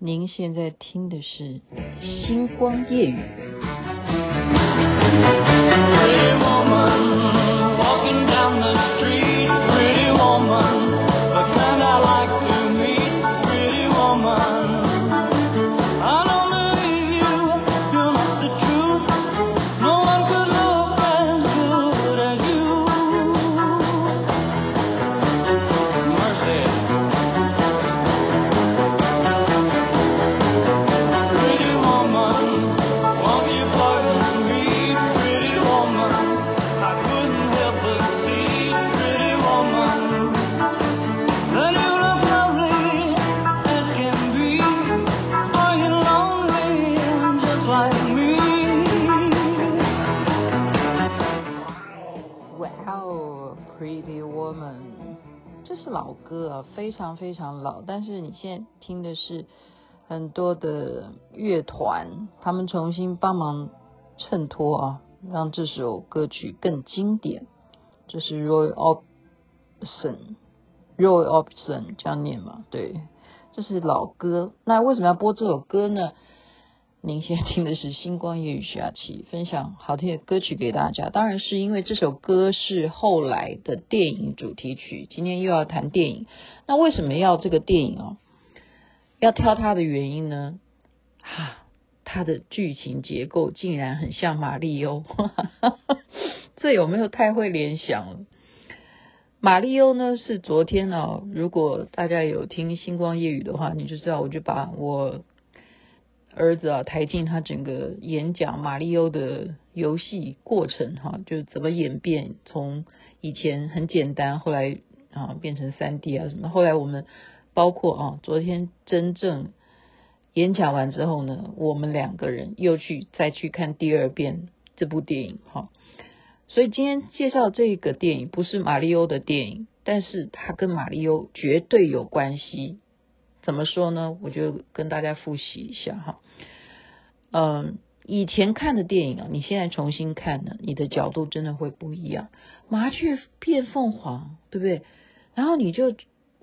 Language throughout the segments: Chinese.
您现在听的是《星光夜雨》。歌啊，非常非常老，但是你现在听的是很多的乐团，他们重新帮忙衬托啊，让这首歌曲更经典。这是 Roy Orbison，Roy Orbison 这样念嘛？对，这是老歌。那为什么要播这首歌呢？您现在听的是星光夜雨徐雅琪分享好听的歌曲给大家，当然是因为这首歌是后来的电影主题曲。今天又要谈电影，那为什么要这个电影哦？要挑它的原因呢？哈、啊，它的剧情结构竟然很像玛丽欧，这有没有太会联想了？玛丽欧呢是昨天哦，如果大家有听星光夜雨的话，你就知道，我就把我。儿子啊，台进他整个演讲马里欧的游戏过程哈，就是怎么演变，从以前很简单，后来啊变成三 D 啊什么，后来我们包括啊昨天真正演讲完之后呢，我们两个人又去再去看第二遍这部电影哈，所以今天介绍这个电影不是马里欧的电影，但是它跟马里欧绝对有关系。怎么说呢？我就跟大家复习一下哈。嗯，以前看的电影啊，你现在重新看呢，你的角度真的会不一样。麻雀变凤凰，对不对？然后你就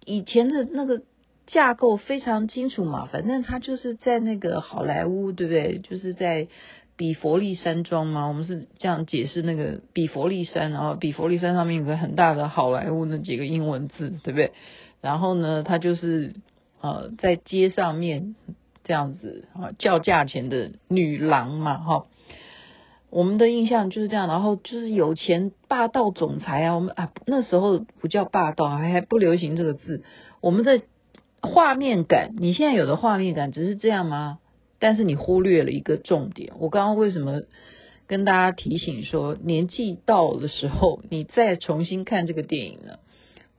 以前的那个架构非常清楚嘛，反正他就是在那个好莱坞，对不对？就是在比佛利山庄嘛。我们是这样解释那个比佛利山，然后比佛利山上面有个很大的好莱坞那几个英文字，对不对？然后呢，他就是。呃，在街上面这样子啊，叫价钱的女郎嘛，哈，我们的印象就是这样。然后就是有钱霸道总裁啊，我们啊那时候不叫霸道，还还不流行这个字。我们的画面感，你现在有的画面感只是这样吗？但是你忽略了一个重点。我刚刚为什么跟大家提醒说，年纪到的时候，你再重新看这个电影呢？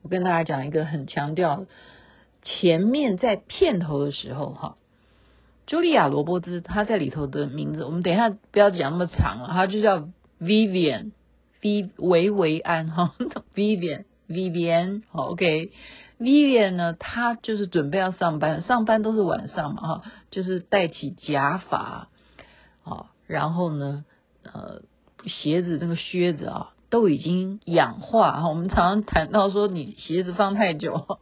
我跟大家讲一个很强调。前面在片头的时候，哈，茱莉亚·罗伯兹她在里头的名字，我们等一下不要讲那么长了，她就叫 Vivian，V 维维安哈，Vivian，Vivian，好，OK，Vivian 呢，她就是准备要上班，上班都是晚上嘛，哈，就是戴起假发，啊，然后呢，呃，鞋子那个靴子啊，都已经氧化哈，我们常常谈到说，你鞋子放太久。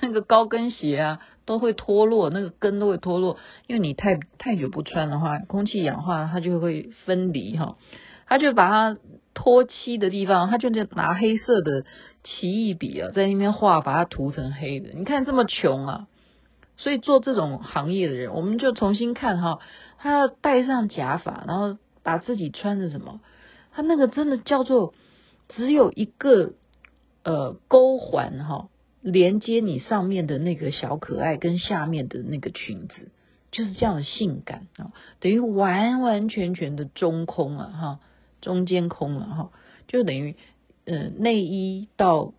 那个高跟鞋啊，都会脱落，那个跟都会脱落，因为你太太久不穿的话，空气氧化它就会分离哈。他就把它脱漆的地方，他就拿黑色的奇异笔啊，在那边画，把它涂成黑的。你看这么穷啊，所以做这种行业的人，我们就重新看哈，他要戴上假发，然后把自己穿着什么，他那个真的叫做只有一个呃钩环哈。连接你上面的那个小可爱跟下面的那个裙子，就是这样的性感啊，等于完完全全的中空了哈，中间空了哈，就等于呃内衣到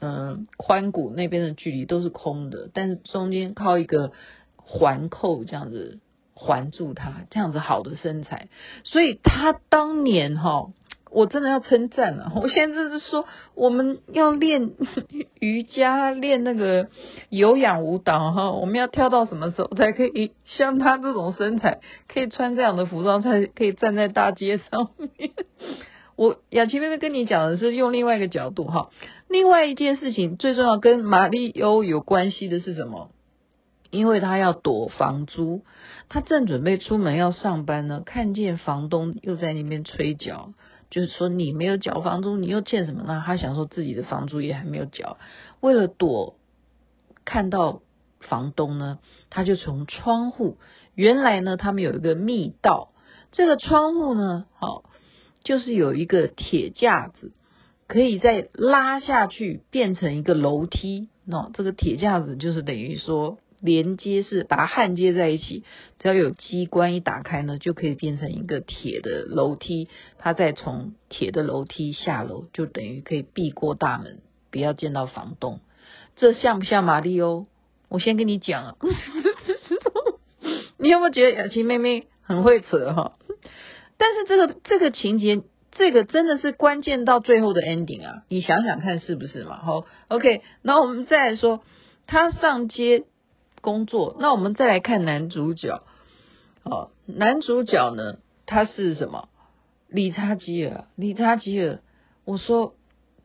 呃髋骨那边的距离都是空的，但是中间靠一个环扣这样子环住它，这样子好的身材，所以他当年哈。我真的要称赞了，我现在就是说，我们要练 瑜伽，练那个有氧舞蹈哈，我们要跳到什么时候才可以像他这种身材，可以穿这样的服装，才可以站在大街上面。我雅琪妹妹跟你讲的是用另外一个角度哈，另外一件事情最重要跟玛丽欧有关系的是什么？因为他要躲房租，他正准备出门要上班呢，看见房东又在那边催缴，就是说你没有缴房租，你又欠什么呢？他想说自己的房租也还没有缴，为了躲看到房东呢，他就从窗户，原来呢他们有一个密道，这个窗户呢，好，就是有一个铁架子，可以再拉下去变成一个楼梯，喏，这个铁架子就是等于说。连接是把它焊接在一起，只要有机关一打开呢，就可以变成一个铁的楼梯。它再从铁的楼梯下楼，就等于可以避过大门，不要见到房东。这像不像马里欧？我先跟你讲啊，你有没有觉得雅琪妹妹很会扯哈？但是这个这个情节，这个真的是关键到最后的 ending 啊！你想想看是不是嘛？好，OK，那我们再来说，他上街。工作，那我们再来看男主角。哦，男主角呢，他是什么？理查吉尔。理查吉尔，我说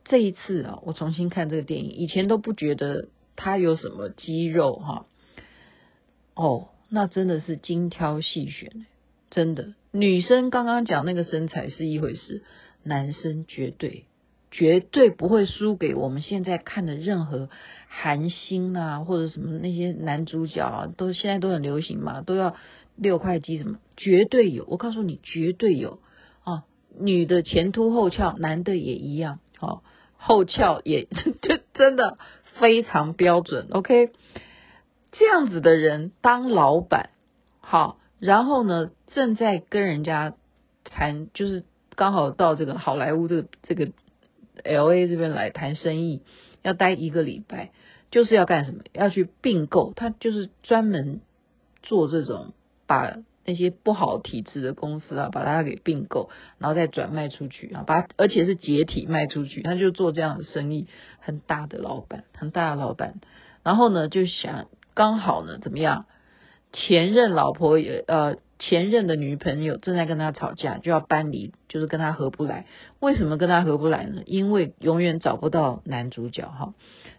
这一次啊，我重新看这个电影，以前都不觉得他有什么肌肉哈。哦，那真的是精挑细选，真的。女生刚刚讲那个身材是一回事，男生绝对。绝对不会输给我们现在看的任何韩星啊，或者什么那些男主角啊，都现在都很流行嘛，都要六块肌什么，绝对有。我告诉你，绝对有啊！女的前凸后翘，男的也一样，哦，后翘也就 真的非常标准。OK，这样子的人当老板，好，然后呢，正在跟人家谈，就是刚好到这个好莱坞这个这个。L A 这边来谈生意，要待一个礼拜，就是要干什么？要去并购，他就是专门做这种，把那些不好体质的公司啊，把它给并购，然后再转卖出去啊，把而且是解体卖出去，他就做这样的生意，很大的老板，很大的老板。然后呢，就想刚好呢，怎么样？前任老婆也呃。前任的女朋友正在跟他吵架，就要搬离，就是跟他合不来。为什么跟他合不来呢？因为永远找不到男主角哈。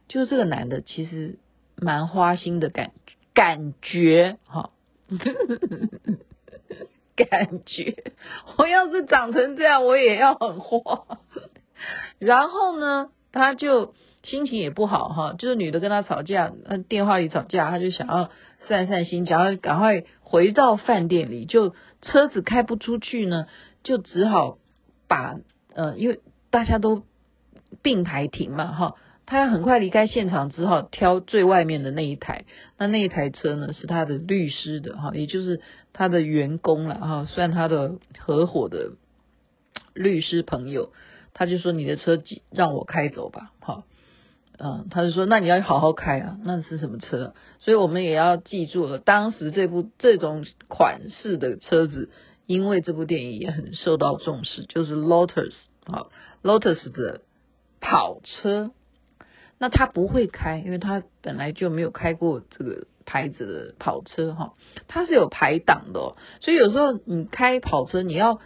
就是这个男的其实蛮花心的感感觉哈，感觉我要是长成这样，我也要很花。然后呢，他就心情也不好哈，就是女的跟他吵架，电话里吵架，他就想要散散心，想要赶快。回到饭店里，就车子开不出去呢，就只好把呃，因为大家都并排停嘛，哈，他很快离开现场，只好挑最外面的那一台。那那一台车呢，是他的律师的哈，也就是他的员工了哈，算他的合伙的律师朋友。他就说：“你的车让我开走吧。”哈。嗯，他就说，那你要好好开啊，那是什么车？所以我们也要记住了，当时这部这种款式的车子，因为这部电影也很受到重视，就是 Lotus 啊，Lotus 的跑车。那他不会开，因为他本来就没有开过这个牌子的跑车哈，它是有排档的哦，所以有时候你开跑车，你要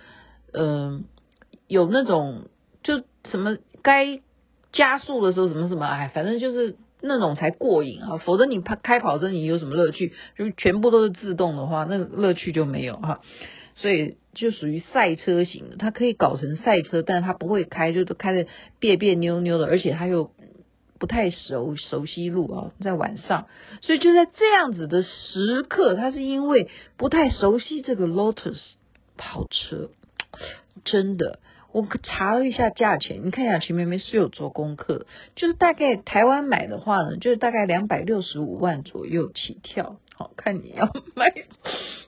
嗯、有那种就什么该。加速的时候什么什么，哎，反正就是那种才过瘾哈！否则你开开跑车，你有什么乐趣？就全部都是自动的话，那个乐趣就没有哈。所以就属于赛车型的，它可以搞成赛车，但是它不会开，就都开的别别扭扭的，而且它又不太熟熟悉路啊，在晚上，所以就在这样子的时刻，他是因为不太熟悉这个 Lotus 跑车，真的。我查了一下价钱，你看雅琪妹妹是有做功课，就是大概台湾买的话呢，就是大概两百六十五万左右起跳，好看你要买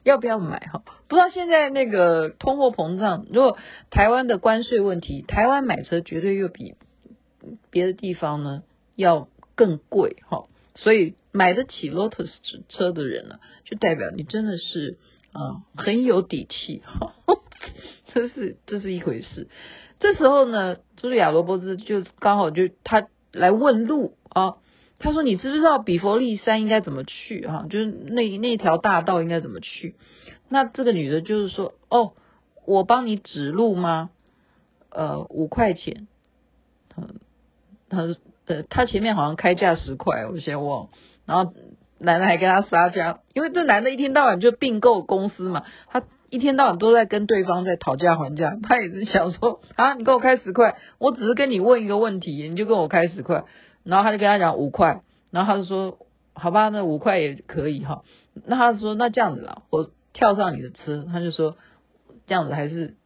要不要买哈？不知道现在那个通货膨胀，如果台湾的关税问题，台湾买车绝对又比别的地方呢要更贵哈，所以买得起 Lotus 车的人呢，就代表你真的是啊很有底气哈。这是这是一回事。这时候呢，茱莉亚·罗伯兹就刚好就他来问路啊。他说：“你知不知道比佛利山应该怎么去啊？就是那那条大道应该怎么去？”那这个女的就是说：“哦，我帮你指路吗？呃，五块钱。嗯”他他呃，他前面好像开价十块，我先忘。然后男的还跟他撒娇，因为这男的一天到晚就并购公司嘛，他一天到晚都在跟对方在讨价还价，他也是想说啊，你给我开十块，我只是跟你问一个问题，你就跟我开十块，然后他就跟他讲五块，然后他就说好吧，那五块也可以哈，那他说那这样子啦，我跳上你的车，他就说这样子还是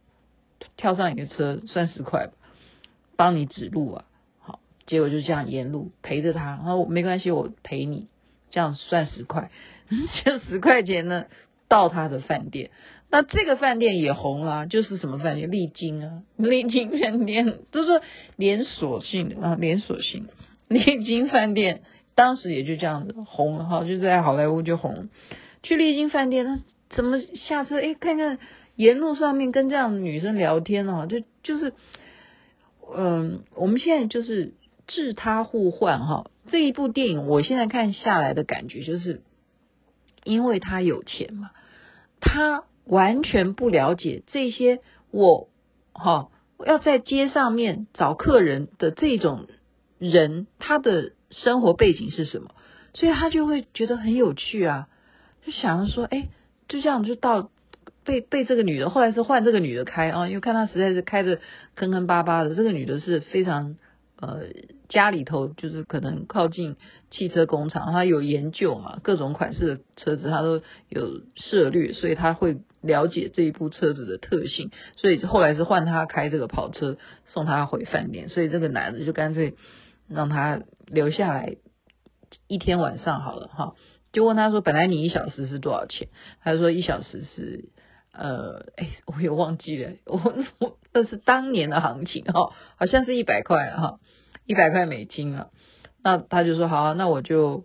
跳上你的车算十块吧，帮你指路啊。好结果就这样沿路陪着他，然后没关系，我陪你，这样算十块，这十块钱呢到他的饭店，那这个饭店也红了，啊，就是什么饭店？丽晶啊，丽晶饭店，就是说连锁性的啊，连锁性丽晶饭店，当时也就这样子红了哈，就在好莱坞就红。去丽晶饭店，他怎么下车？哎，看看沿路上面跟这样的女生聊天啊，就就是，嗯，我们现在就是。置他互换哈，这一部电影我现在看下来的感觉就是，因为他有钱嘛，他完全不了解这些我哈要在街上面找客人的这种人，他的生活背景是什么，所以他就会觉得很有趣啊，就想着说，哎，就这样就到被被这个女的，后来是换这个女的开啊，因为看他实在是开的坑坑巴巴的，这个女的是非常。呃，家里头就是可能靠近汽车工厂，他有研究嘛，各种款式的车子他都有涉略，所以他会了解这一部车子的特性，所以后来是换他开这个跑车送他回饭店，所以这个男的就干脆让他留下来一天晚上好了哈，就问他说，本来你一小时是多少钱？他说一小时是呃，哎，我也忘记了，我 我那是当年的行情哈，好像是一百块哈。一百块美金啊，那他就说好，那我就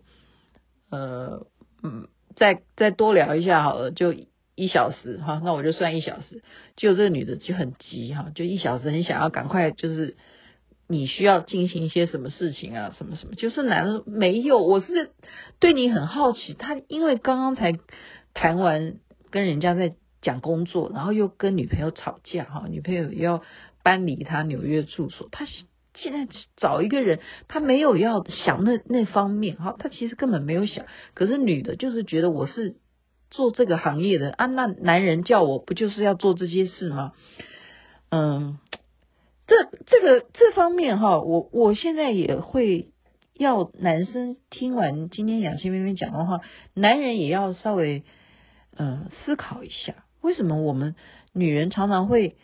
呃嗯再再多聊一下好了，就一小时哈，那我就算一小时。就这个女的就很急哈，就一小时很想要赶快，就是你需要进行一些什么事情啊，什么什么，就是男的没有，我是对你很好奇，他因为刚刚才谈完跟人家在讲工作，然后又跟女朋友吵架哈，女朋友要搬离他纽约住所，他。现在找一个人，他没有要想那那方面哈，他其实根本没有想。可是女的，就是觉得我是做这个行业的啊，那男人叫我不就是要做这些事吗？嗯，这这个这方面哈，我我现在也会要男生听完今天雅琪妹妹讲的话，男人也要稍微嗯思考一下，为什么我们女人常常会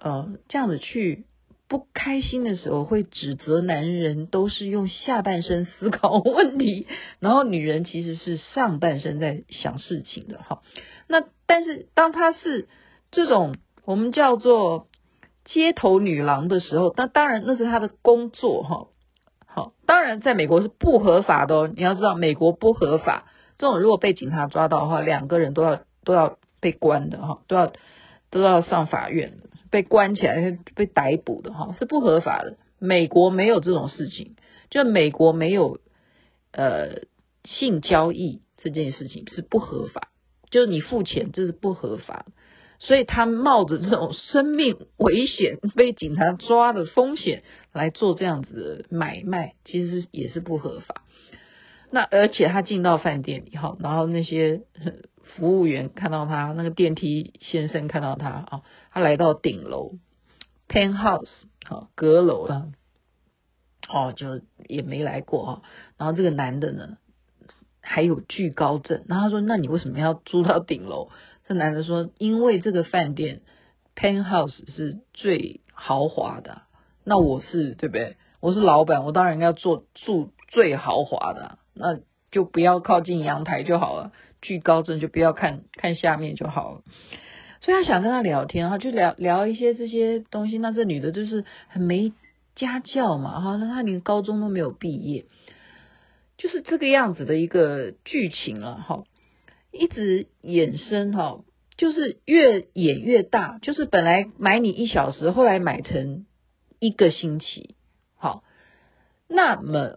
呃这样子去。不开心的时候会指责男人都是用下半身思考问题，然后女人其实是上半身在想事情的哈。那但是当她是这种我们叫做街头女郎的时候，那当然那是她的工作哈。好，当然在美国是不合法的哦。你要知道美国不合法，这种如果被警察抓到的话，两个人都要都要被关的哈，都要都要上法院的。被关起来，被逮捕的哈，是不合法的。美国没有这种事情，就美国没有呃性交易这件事情是不合法，就是你付钱这是不合法，所以他冒着这种生命危险 被警察抓的风险来做这样子的买卖，其实也是不合法。那而且他进到饭店里哈，然后那些。服务员看到他，那个电梯先生看到他啊，他来到顶楼，penthouse 啊，阁楼了，哦，就也没来过啊。然后这个男的呢，还有惧高症。然后他说：“那你为什么要租到顶楼？”这男的说：“因为这个饭店 penthouse 是最豪华的，那我是对不对？我是老板，我当然要做住最豪华的，那就不要靠近阳台就好了。”惧高症就不要看看下面就好了，所以他想跟他聊天哈，就聊聊一些这些东西。那这女的就是很没家教嘛哈，那她连高中都没有毕业，就是这个样子的一个剧情了哈，一直衍生哈，就是越演越大，就是本来买你一小时，后来买成一个星期，好，那么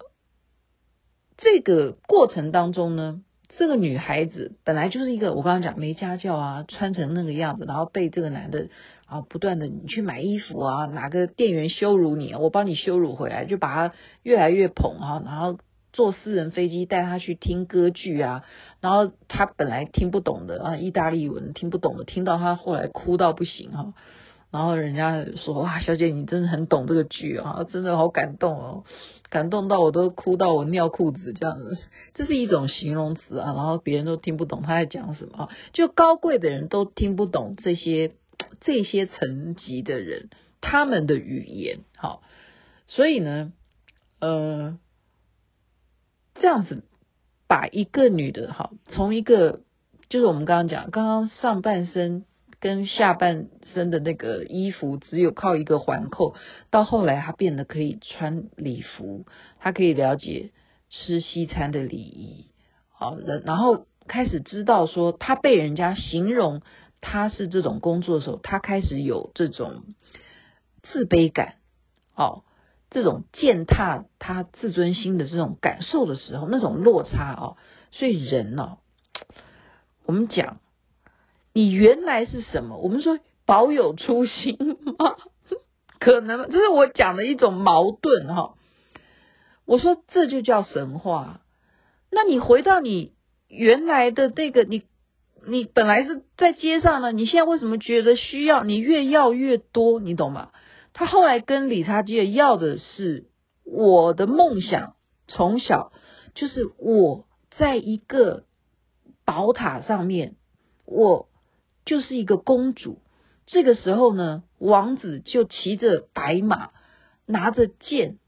这个过程当中呢？这个女孩子本来就是一个我刚刚讲没家教啊，穿成那个样子，然后被这个男的啊不断的你去买衣服啊，哪个店员羞辱你，我帮你羞辱回来，就把她越来越捧啊，然后坐私人飞机带他去听歌剧啊，然后他本来听不懂的啊，意大利文听不懂的，听到他后来哭到不行哈，然后人家说哇，小姐你真的很懂这个剧啊，真的好感动哦，感动到我都哭到我尿裤子这样子，这是一种形容词啊，然后别人都听不懂他在讲什么，就高贵的人都听不懂这些这些层级的人他们的语言，好，所以呢。呃，这样子把一个女的哈，从一个就是我们刚刚讲，刚刚上半身跟下半身的那个衣服只有靠一个环扣，到后来他变得可以穿礼服，他可以了解吃西餐的礼仪，好，然然后开始知道说，他被人家形容他是这种工作的时候，他开始有这种自卑感，哦。这种践踏他自尊心的这种感受的时候，那种落差哦，所以人哦，我们讲你原来是什么？我们说保有初心吗？可能这是我讲的一种矛盾哈。我说这就叫神话。那你回到你原来的那个，你你本来是在街上呢，你现在为什么觉得需要？你越要越多，你懂吗？他后来跟理查基尔要的是我的梦想，从小就是我在一个宝塔上面，我就是一个公主。这个时候呢，王子就骑着白马，拿着剑，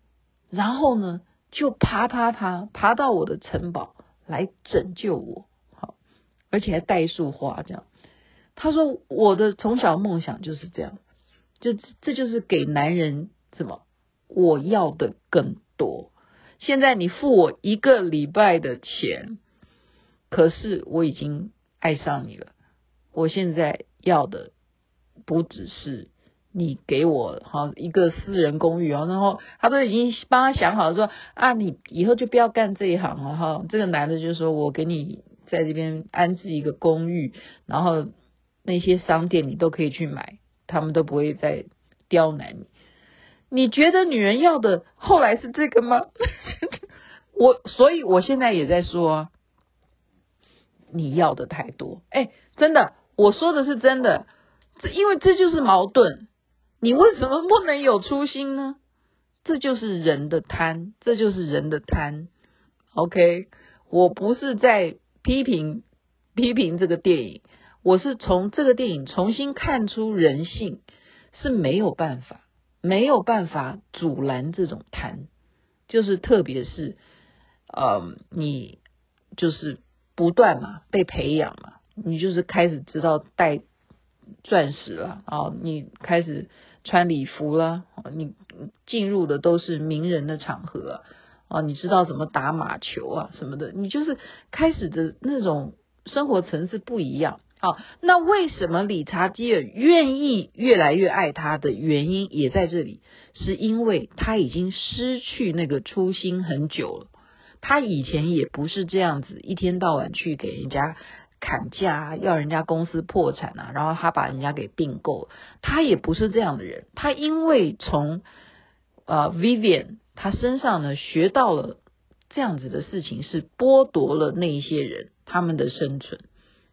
然后呢就爬爬爬爬到我的城堡来拯救我，好，而且还带束花这样。他说我的从小梦想就是这样。就这就是给男人什么？我要的更多。现在你付我一个礼拜的钱，可是我已经爱上你了。我现在要的不只是你给我好一个私人公寓哦，然后他都已经帮他想好了说啊，你以后就不要干这一行了哈。这个男的就说我给你在这边安置一个公寓，然后那些商店你都可以去买。他们都不会再刁难你。你觉得女人要的后来是这个吗？我所以，我现在也在说，你要的太多。哎，真的，我说的是真的。这因为这就是矛盾。你为什么不能有初心呢？这就是人的贪，这就是人的贪。OK，我不是在批评批评这个电影。我是从这个电影重新看出人性是没有办法，没有办法阻拦这种贪，就是特别是，呃，你就是不断嘛被培养嘛，你就是开始知道戴钻石了啊，你开始穿礼服了，你进入的都是名人的场合啊，你知道怎么打马球啊什么的，你就是开始的那种生活层次不一样。好，那为什么理查基尔愿意越来越爱他的原因也在这里，是因为他已经失去那个初心很久了。他以前也不是这样子，一天到晚去给人家砍价，要人家公司破产啊，然后他把人家给并购。他也不是这样的人。他因为从呃 Vivian 他身上呢学到了这样子的事情，是剥夺了那一些人他们的生存。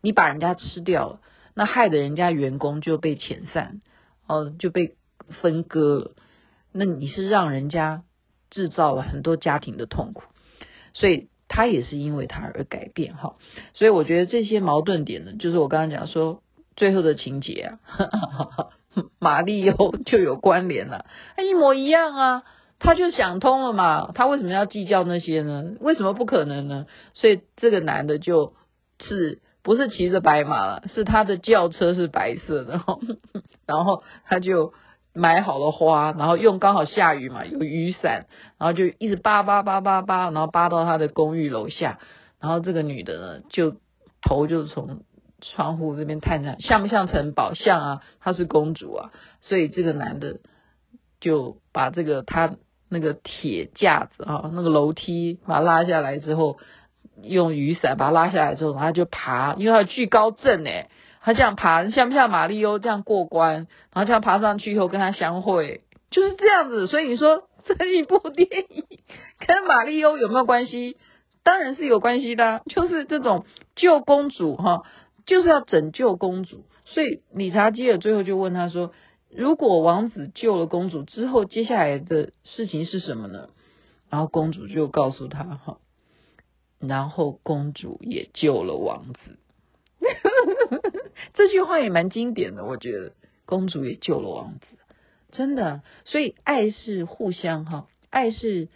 你把人家吃掉了，那害得人家员工就被遣散，哦，就被分割了。那你是让人家制造了很多家庭的痛苦，所以他也是因为他而改变哈。所以我觉得这些矛盾点呢，就是我刚刚讲说最后的情节啊，马利欧就有关联了，他一模一样啊，他就想通了嘛，他为什么要计较那些呢？为什么不可能呢？所以这个男的就是。不是骑着白马了，是他的轿车是白色的，然后他就买好了花，然后用刚好下雨嘛，有雨伞，然后就一直扒扒扒扒扒，然后扒到他的公寓楼下，然后这个女的呢，就头就从窗户这边探下，像不像城堡？像啊，她是公主啊，所以这个男的就把这个他那个铁架子啊，那个楼梯把它拉下来之后。用雨伞把它拉下来之后，他就爬，因为他有惧高症诶，他这样爬，像不像马利欧这样过关？然后这样爬上去以后跟他相会，就是这样子。所以你说这一部电影跟马里欧有没有关系？当然是有关系的，就是这种救公主哈，就是要拯救公主。所以理查基尔最后就问他说：“如果王子救了公主之后，接下来的事情是什么呢？”然后公主就告诉他哈，然后公主也救了王子。这句话也蛮经典的，我觉得公主也救了王子，真的。所以爱是互相哈，爱是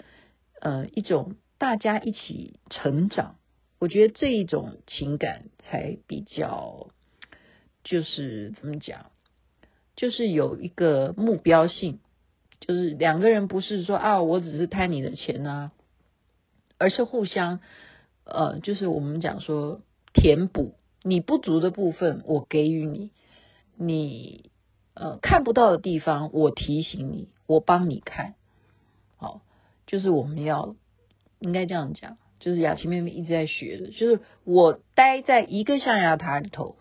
呃一种大家一起成长，我觉得这一种情感才比较。就是怎么讲，就是有一个目标性，就是两个人不是说啊，我只是贪你的钱啊，而是互相，呃，就是我们讲说填补你不足的部分，我给予你，你呃看不到的地方，我提醒你，我帮你看，好，就是我们要应该这样讲，就是雅琪妹妹一直在学的，就是我待在一个象牙塔里头。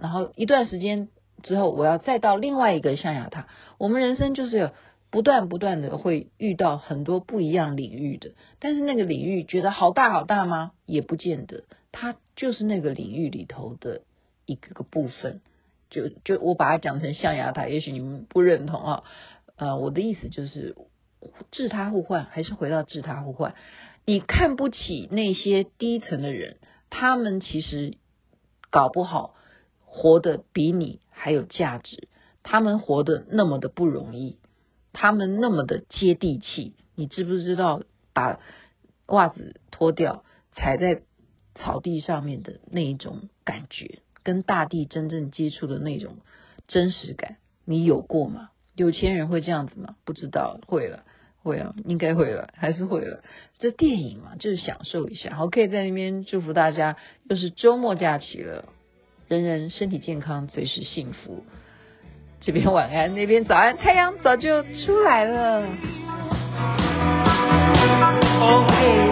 然后一段时间之后，我要再到另外一个象牙塔。我们人生就是有不断不断的会遇到很多不一样领域的，但是那个领域觉得好大好大吗？也不见得，它就是那个领域里头的一个个部分。就就我把它讲成象牙塔，也许你们不认同啊。呃，我的意思就是自他互换，还是回到自他互换。你看不起那些低层的人，他们其实搞不好。活得比你还有价值，他们活得那么的不容易，他们那么的接地气，你知不知道？把袜子脱掉，踩在草地上面的那一种感觉，跟大地真正接触的那种真实感，你有过吗？有钱人会这样子吗？不知道，会了，会啊，应该会了，还是会了。这电影嘛，就是享受一下。好，可以在那边祝福大家，又是周末假期了。人人身体健康，最是幸福。这边晚安，那边早安，太阳早就出来了。OK